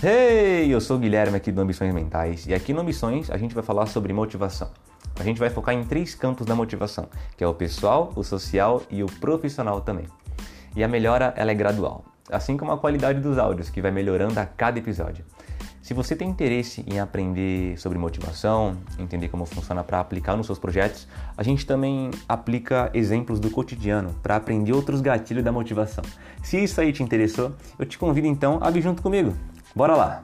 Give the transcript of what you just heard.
Hey, eu sou o Guilherme aqui do Ambições Mentais e aqui no Ambições a gente vai falar sobre motivação. A gente vai focar em três campos da motivação, que é o pessoal, o social e o profissional também. E a melhora ela é gradual, assim como a qualidade dos áudios, que vai melhorando a cada episódio. Se você tem interesse em aprender sobre motivação, entender como funciona para aplicar nos seus projetos, a gente também aplica exemplos do cotidiano para aprender outros gatilhos da motivação. Se isso aí te interessou, eu te convido então a vir junto comigo. Bora lá!